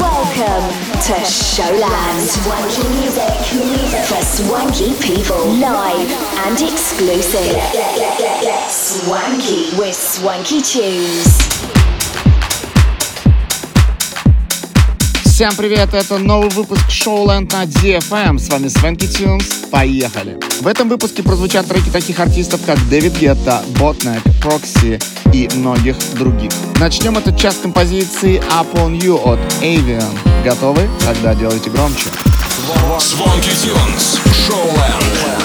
Welcome to Showland. Swanky music, music for swanky people. Live and exclusive. Swanky with swanky tunes. Всем привет, это новый выпуск Showland на DFM. С вами Свенки Тюнс. Поехали! В этом выпуске прозвучат треки таких артистов, как Дэвид Гетта, Ботнек, Прокси и многих других. Начнем этот час композиции Up On You от Avian. Готовы? Тогда делайте громче. Звонки Тюнс. Showland.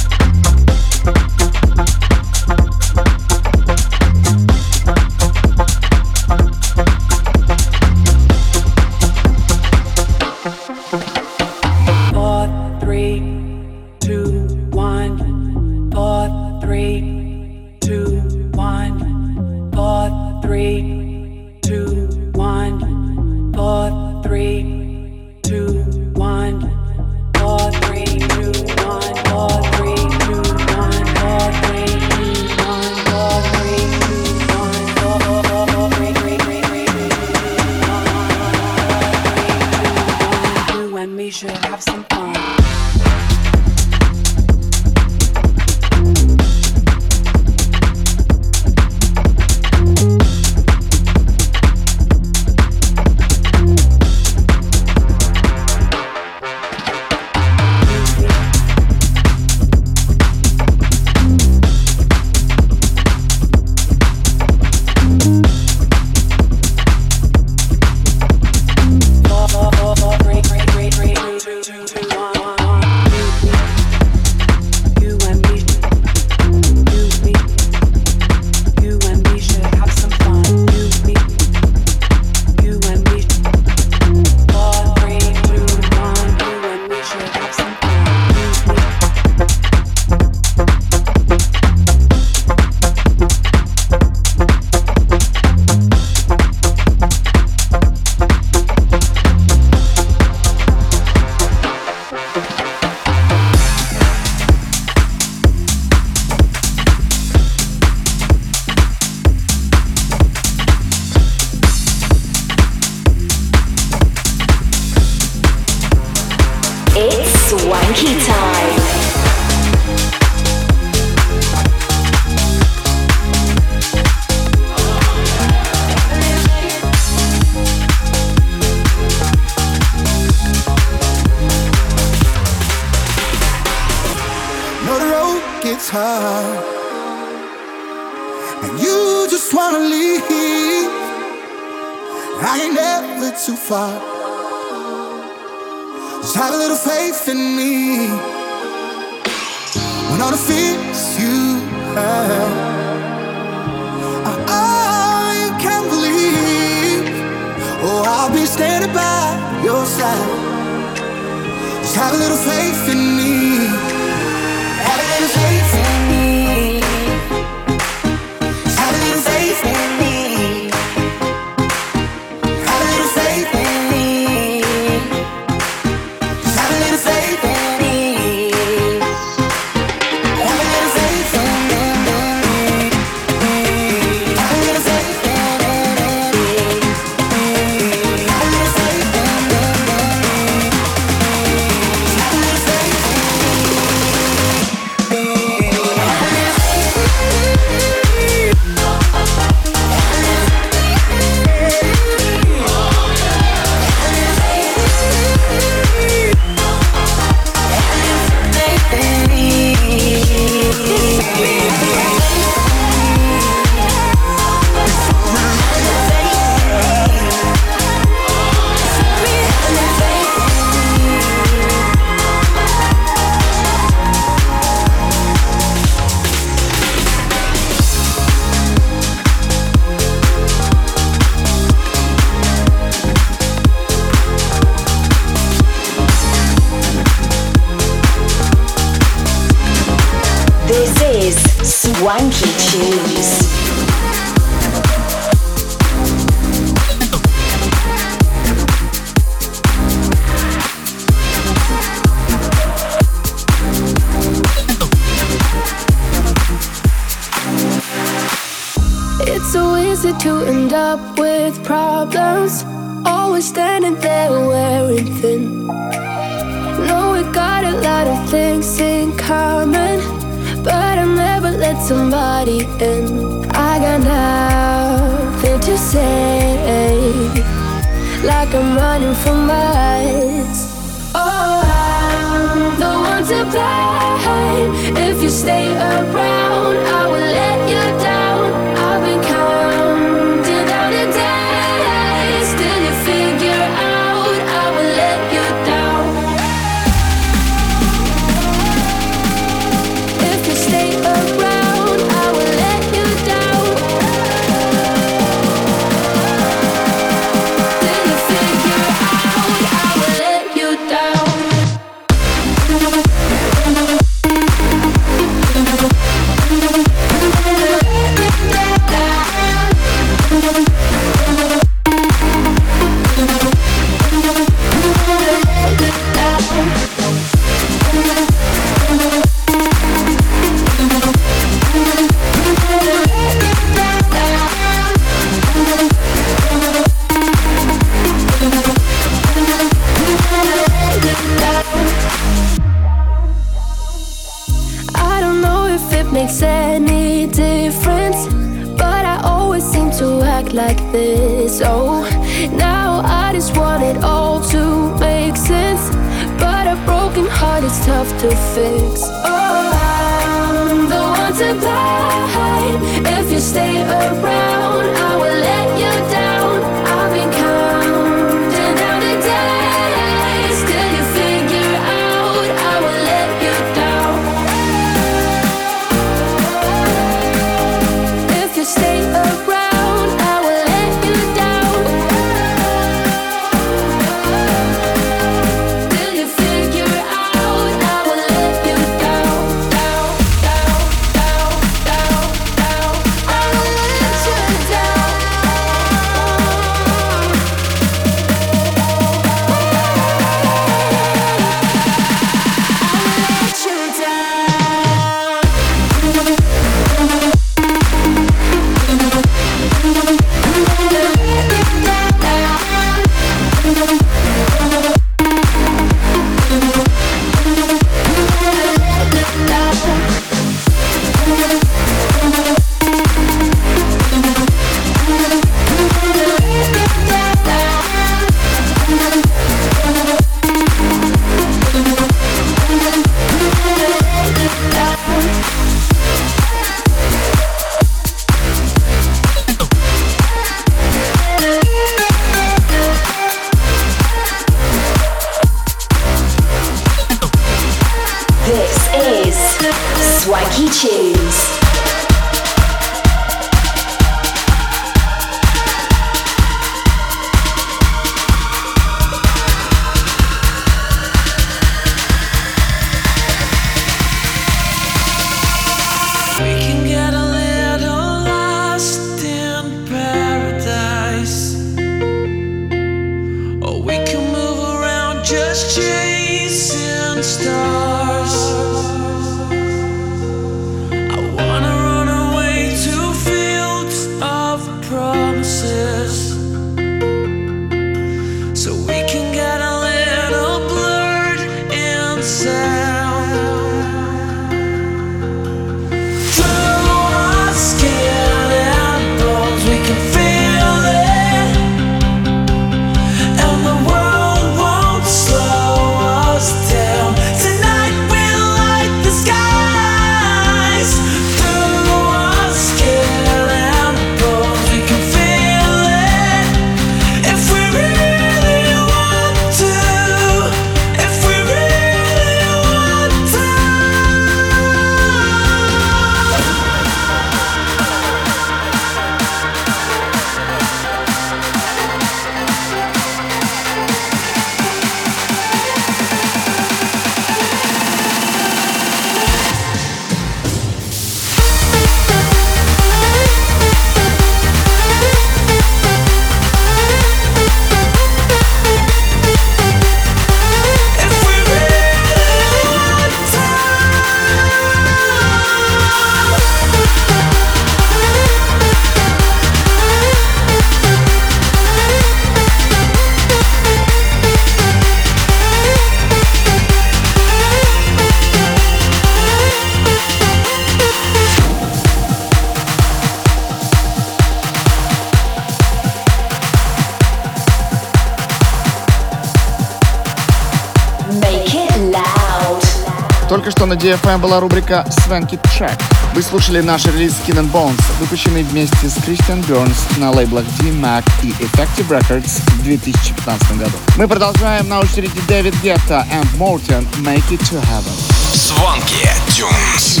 DFM была рубрика Swanky Track. Вы слушали наш релиз Skin and Bones, выпущенный вместе с Кристиан Бернс на лейблах D-Mac и Effective Records в 2015 году. Мы продолжаем на очереди Дэвид Гетта и Мортен Make It To Heaven. Звонки Тюнс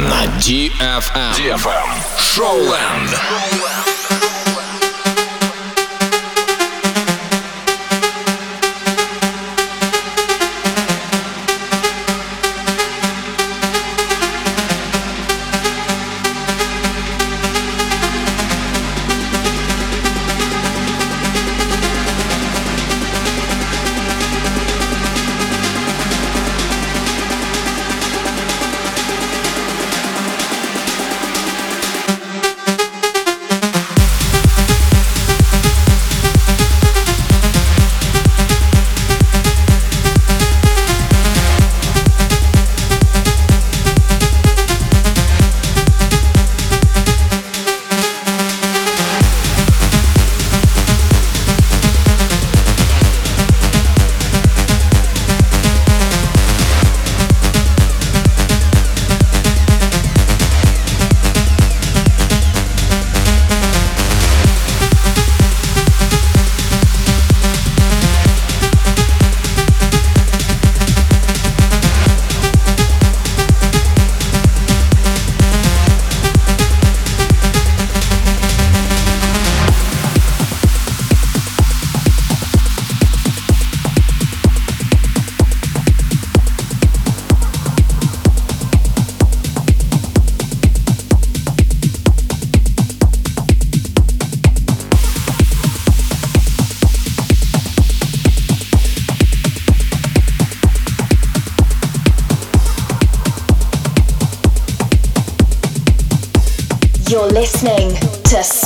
на, на DFM. DFM. Шоуленд. Шоуленд.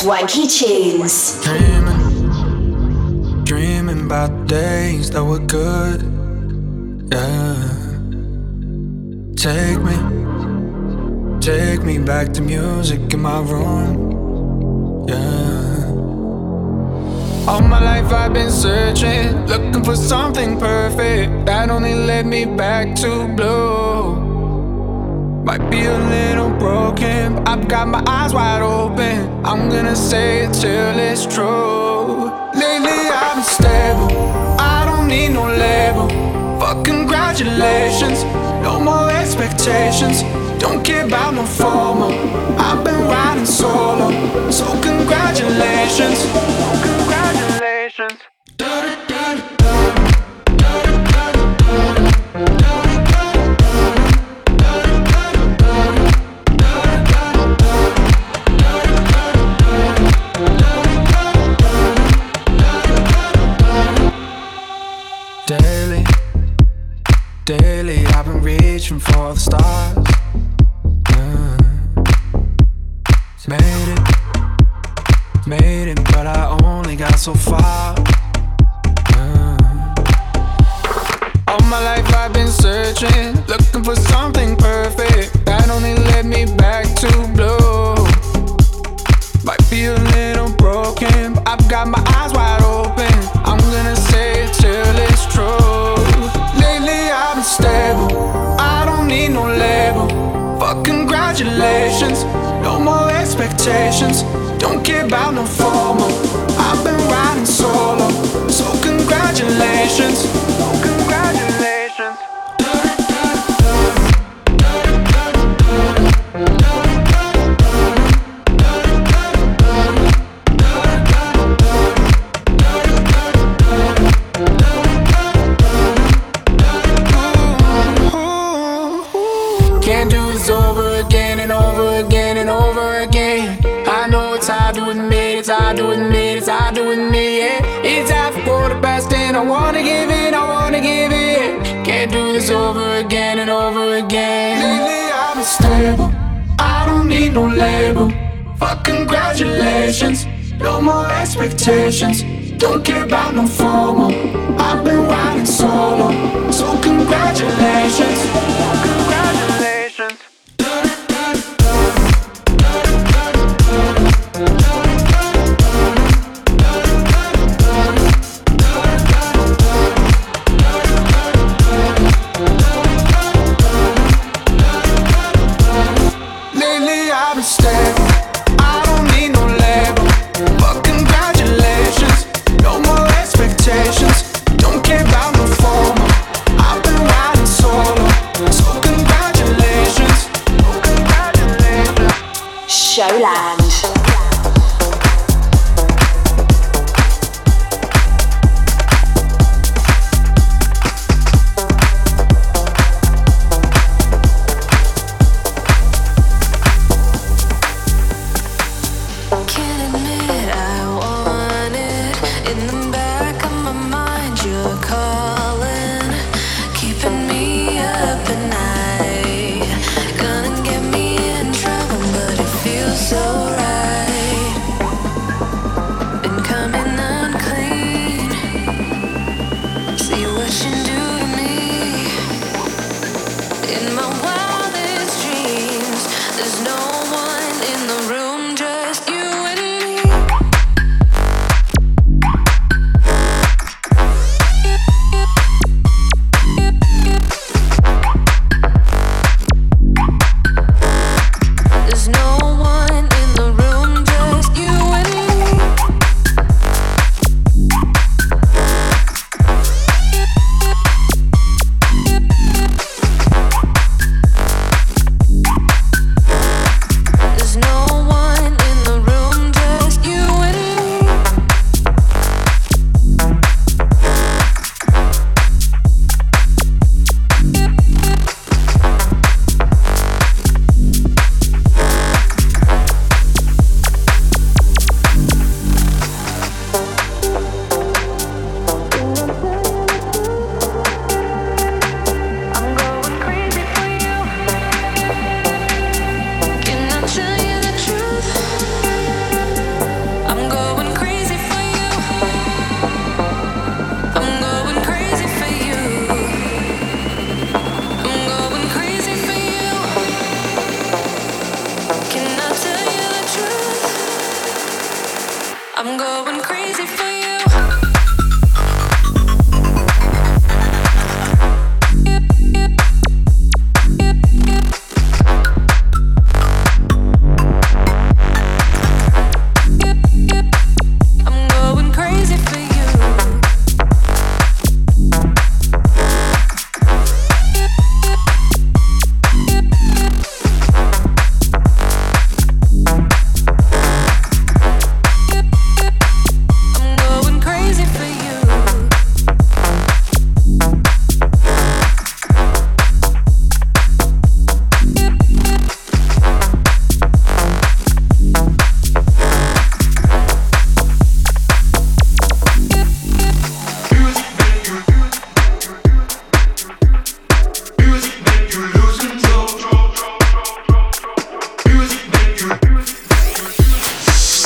Swanky Tunes. Dreaming, dreaming about days that were good. Yeah. Take me, take me back to music in my room. Yeah. All my life I've been searching, looking for something perfect that only led me back to blue. Might be a little broken, I've got my eyes wide open. I'm gonna say it till it's true. Lately I've been stable, I don't need no label. Fuck congratulations, no more expectations. Don't care about no formal. I've been riding solo, so congratulations. Congratulations. No more expectations. Don't care about no formal. I've been riding solo, so. Congratulations.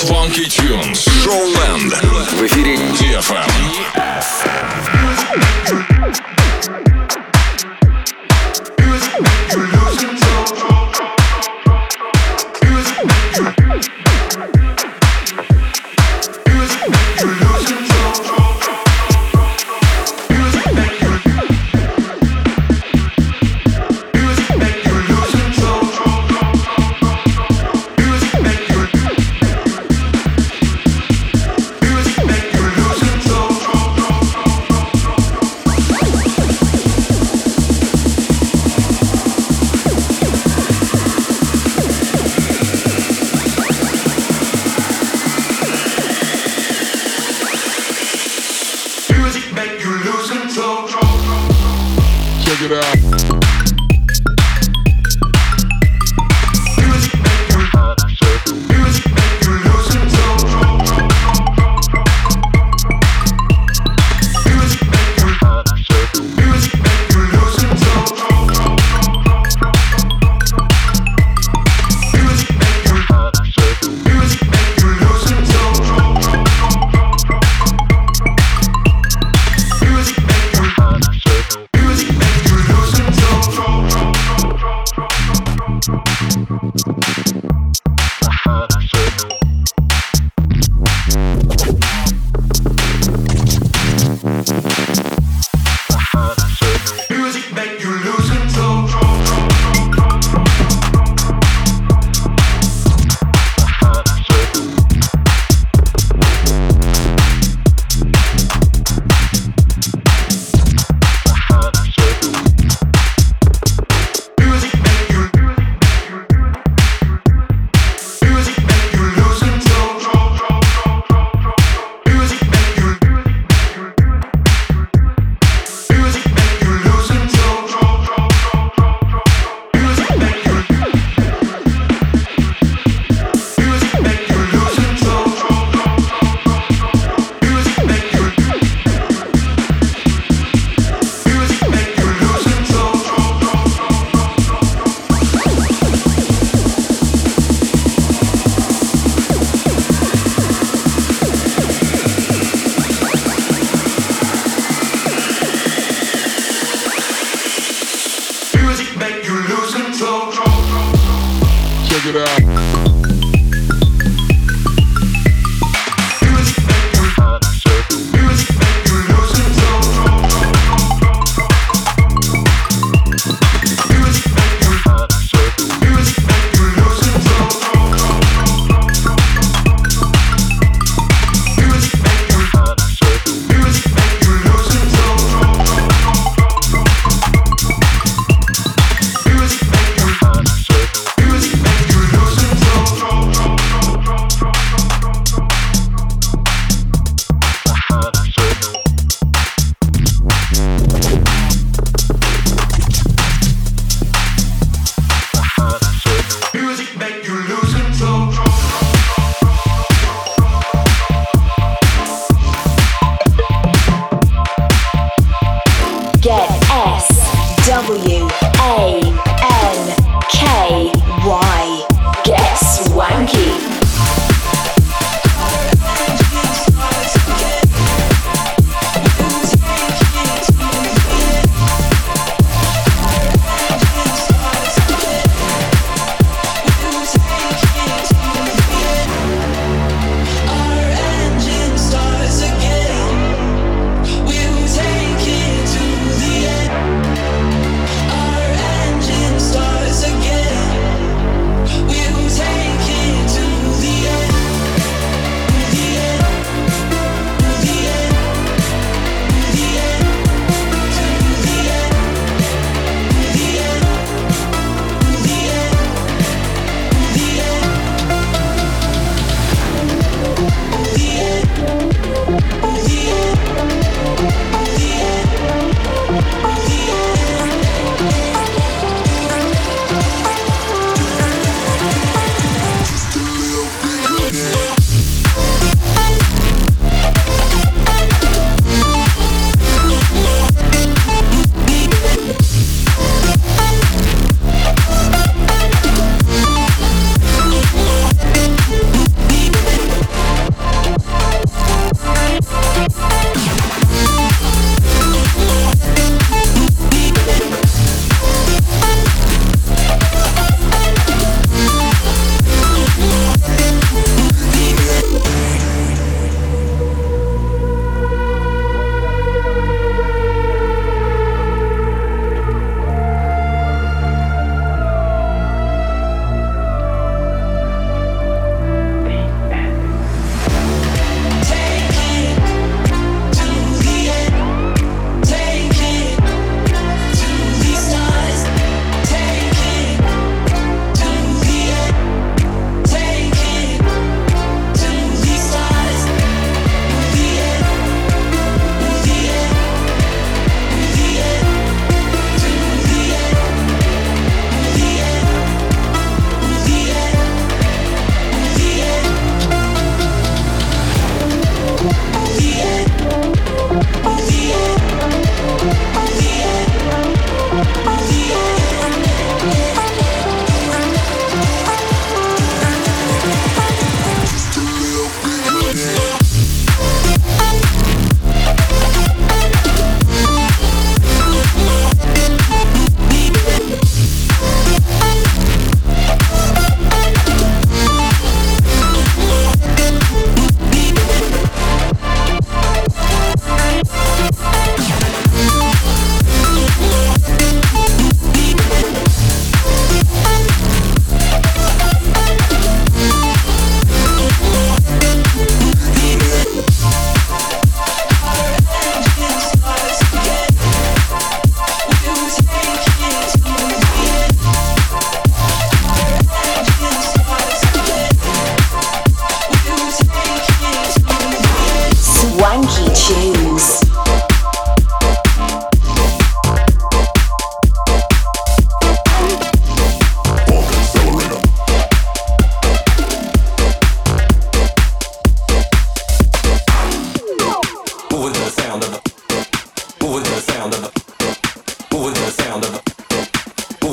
Funky Tunes. Шоуленд. В эфире DFM. DFM.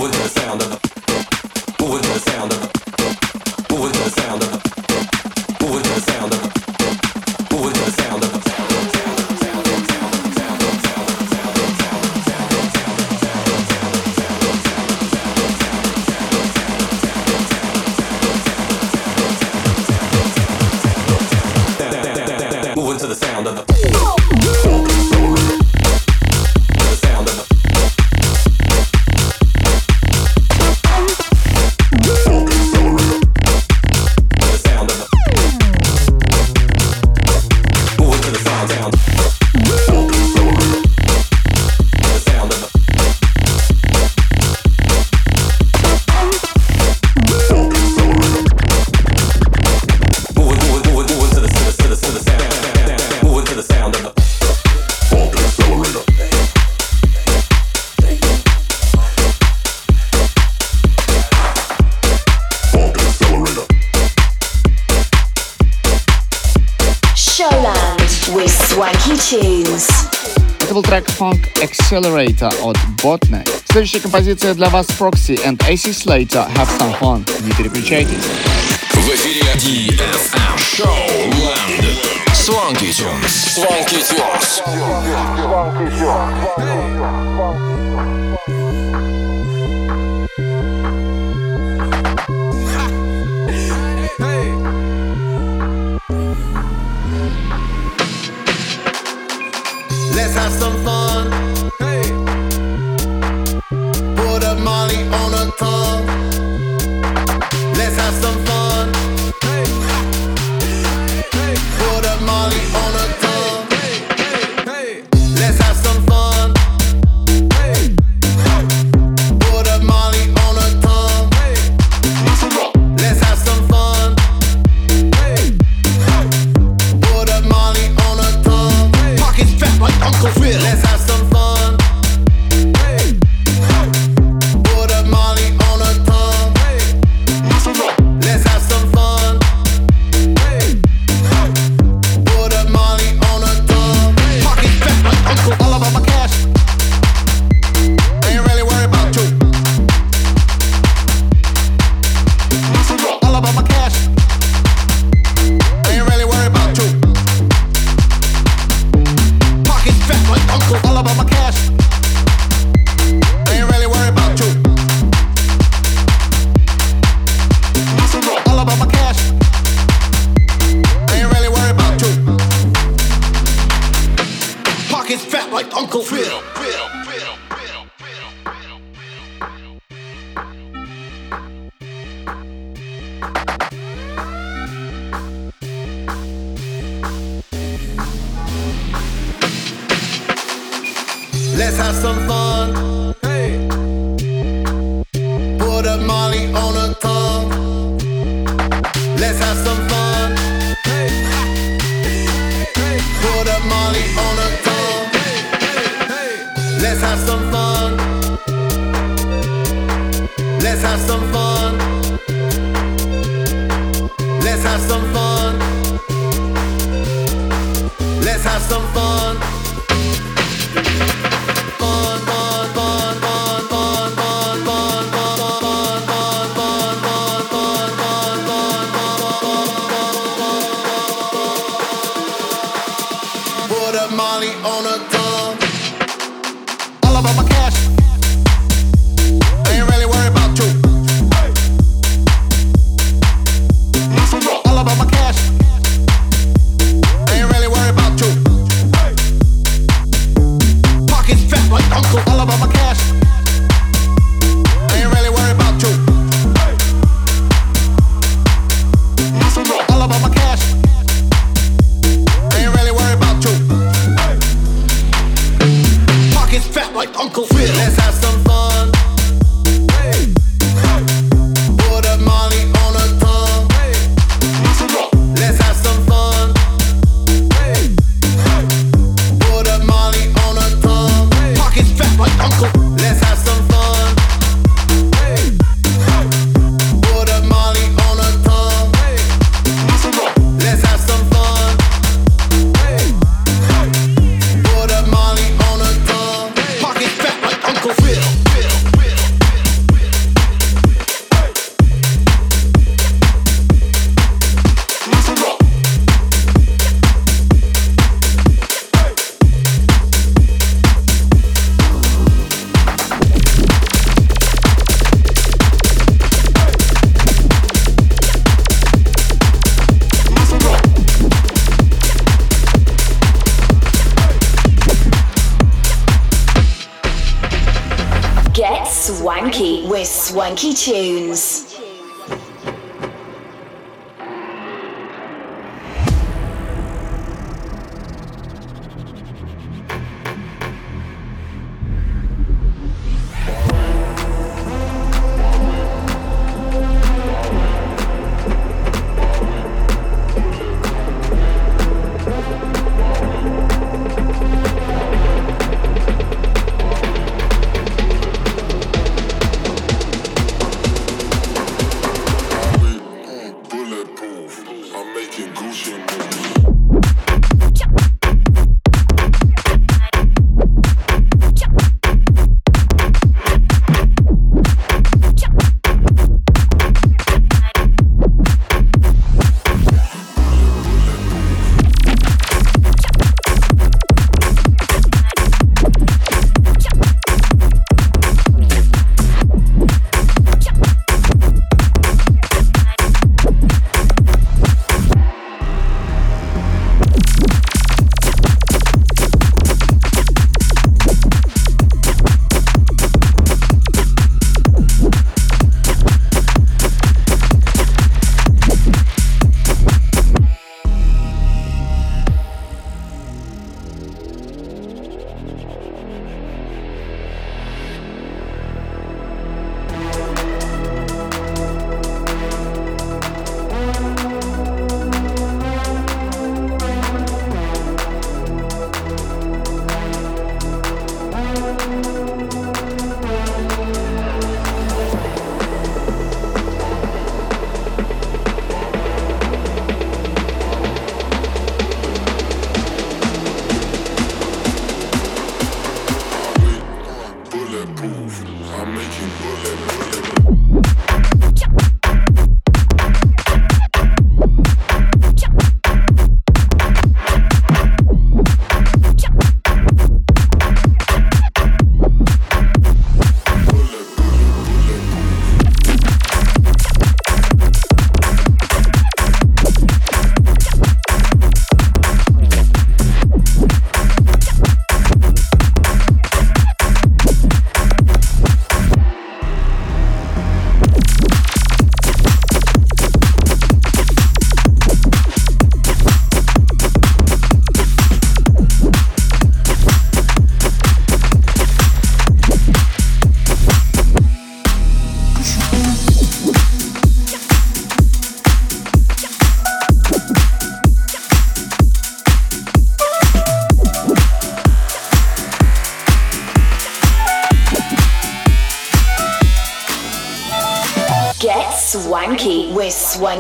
with the sound of the Accelerator от Botnek. Следующая композиция для вас Proxy and AC Slater Have Some Fun. Не переключайтесь. В эфире DFM Show Land. Swanky Tunes. Swanky Tunes. Swanky Tunes. Swanky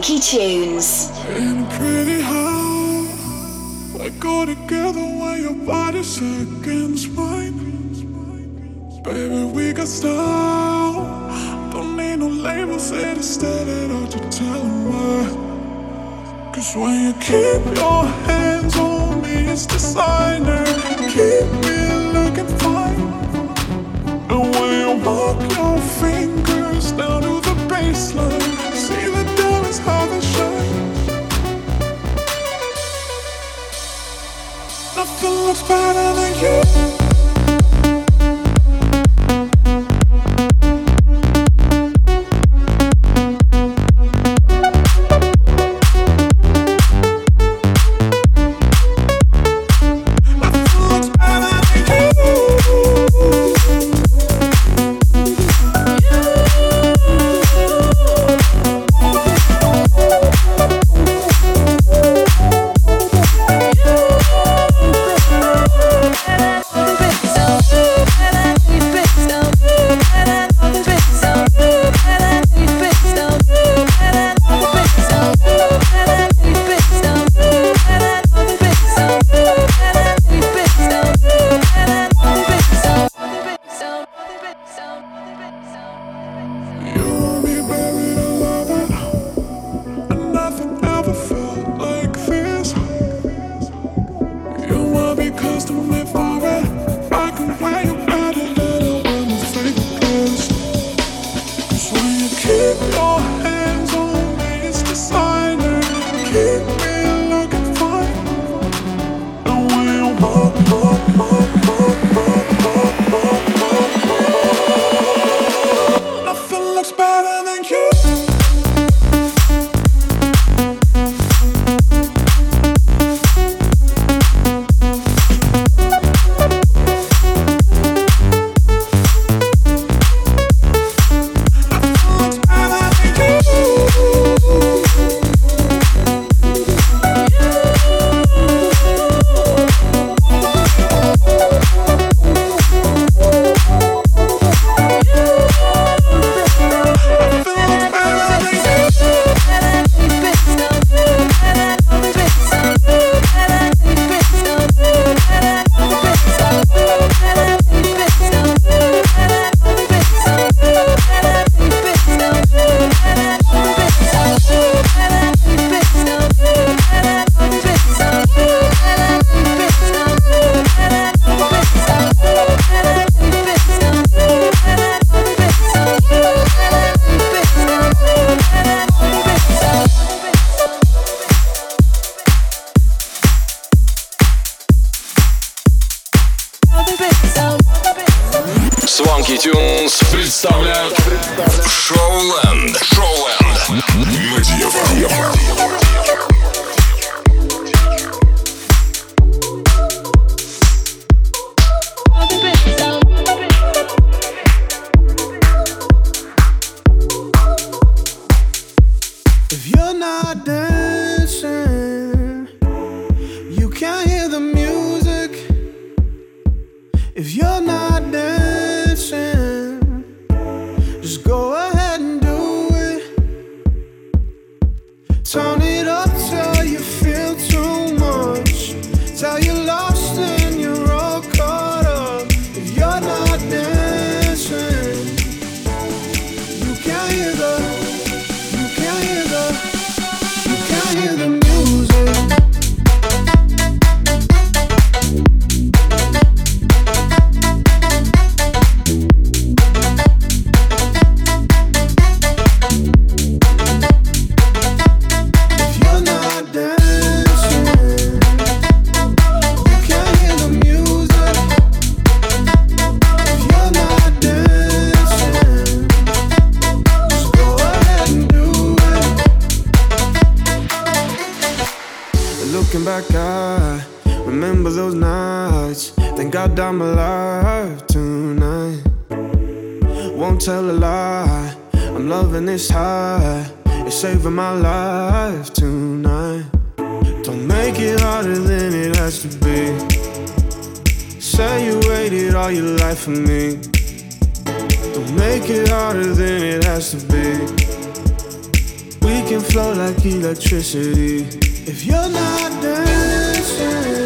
tunes. Swanky I got. Remember those nights. Thank God I'm alive tonight. Won't tell a lie. I'm loving this high. It's saving my life tonight. Don't make it harder than it has to be. Say you waited all your life for me. Don't make it harder than it has to be. We can flow like electricity. If you're not dancing.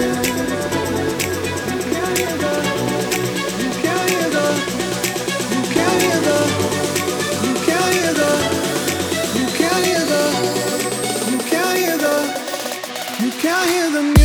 You can't hear the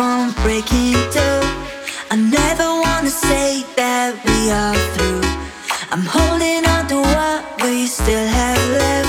From breaking through. I never wanna say that we are through. I'm holding on to what we still have left.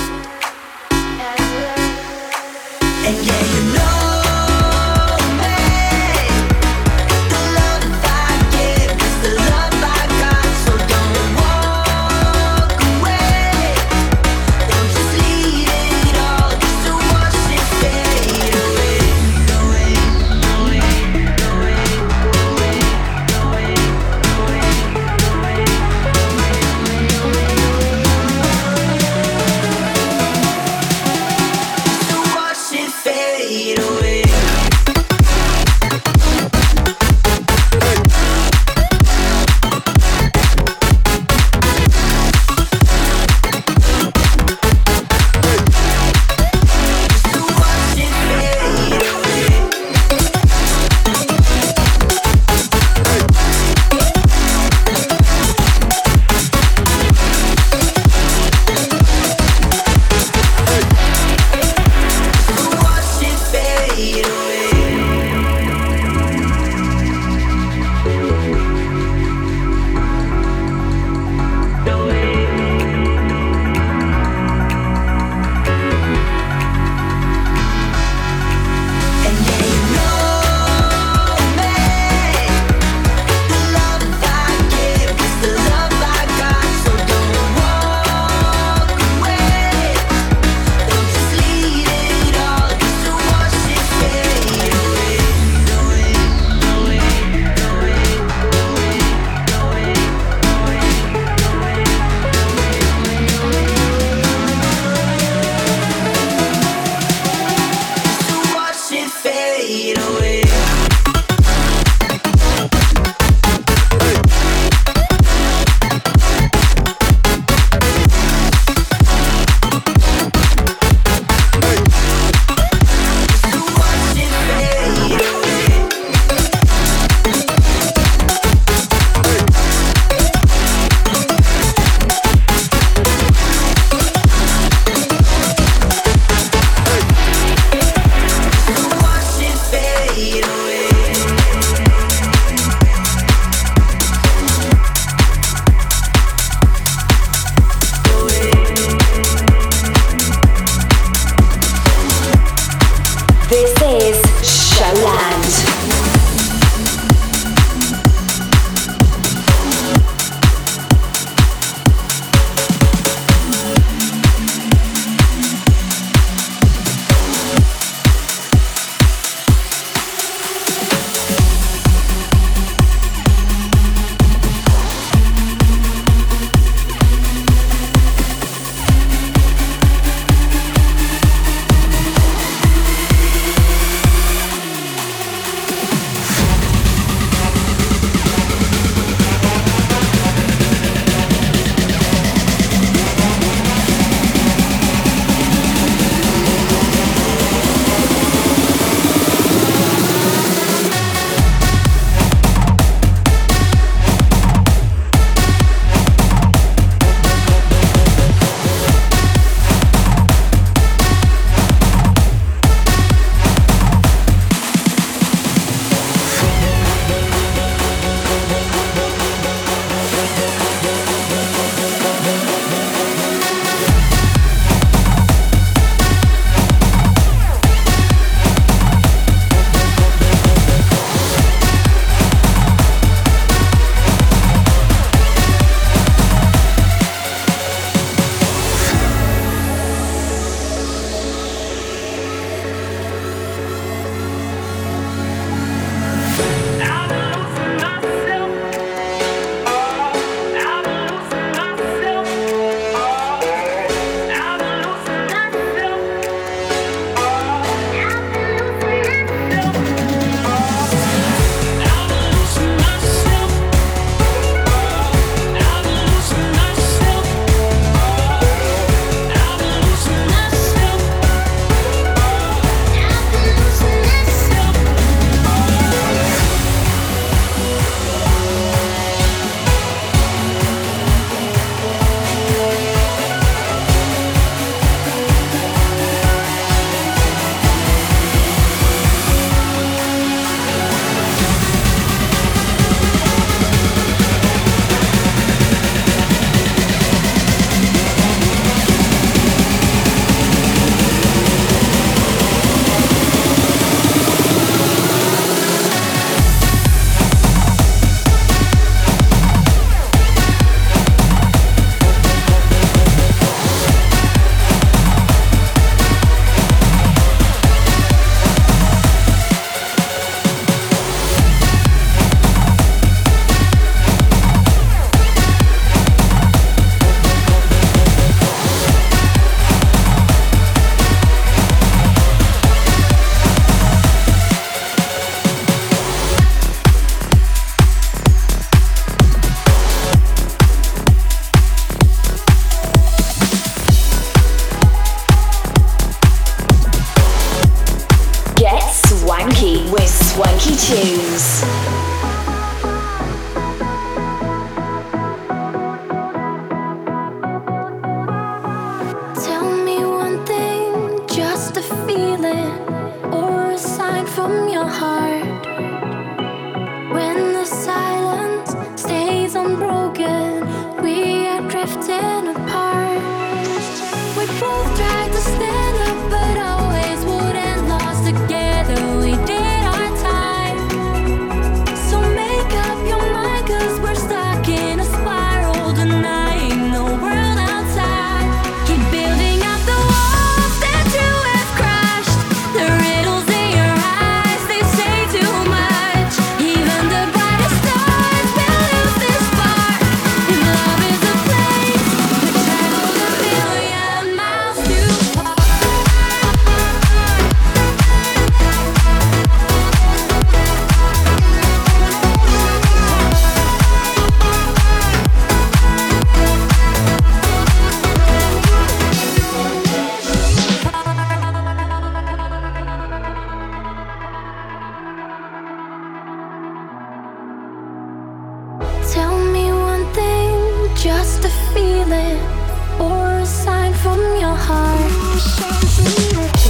just a feeling or a sign from your heart?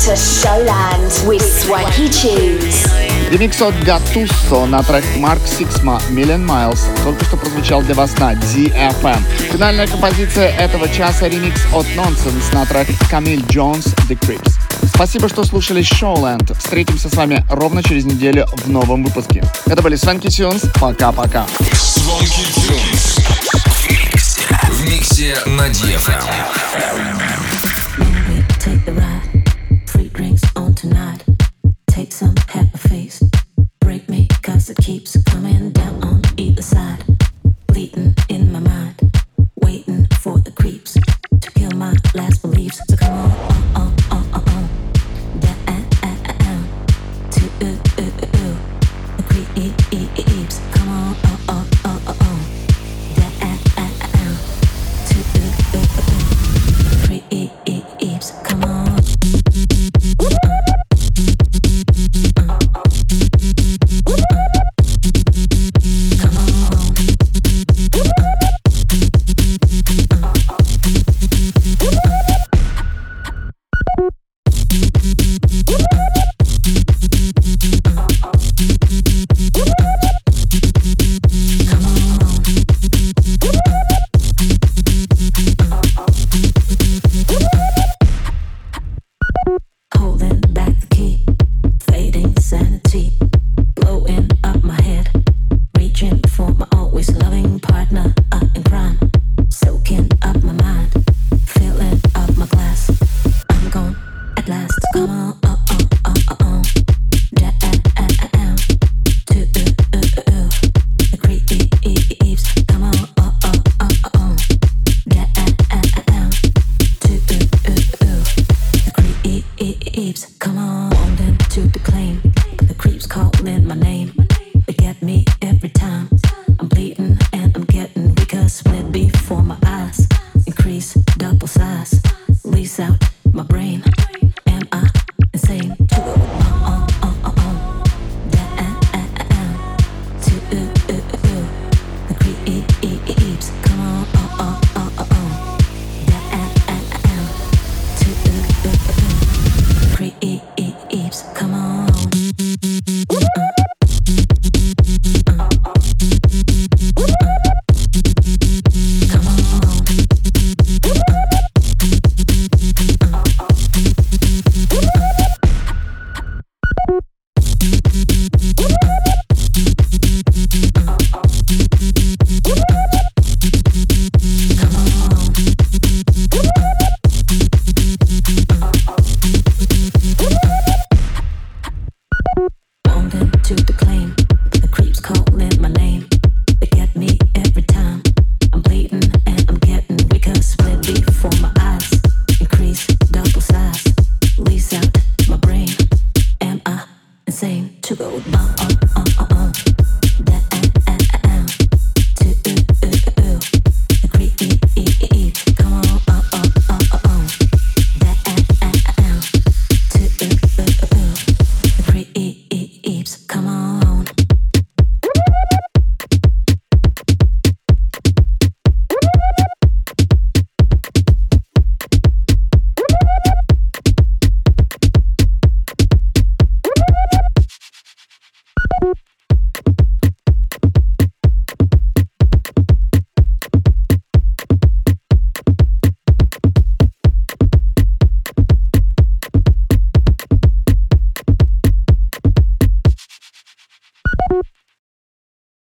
to Showland with Swanky Tunes. Ремикс от Гатуссо на трек Марк Сиксма «Million Miles» только что прозвучал для вас на DFM. Финальная композиция этого часа — ремикс от Nonsense на трек Камиль Джонс «The Creeps. Спасибо, что слушали Showland. Встретимся с вами ровно через неделю в новом выпуске. Это были Свенки Тюнс. Пока-пока. Свенки В миксе на DFM.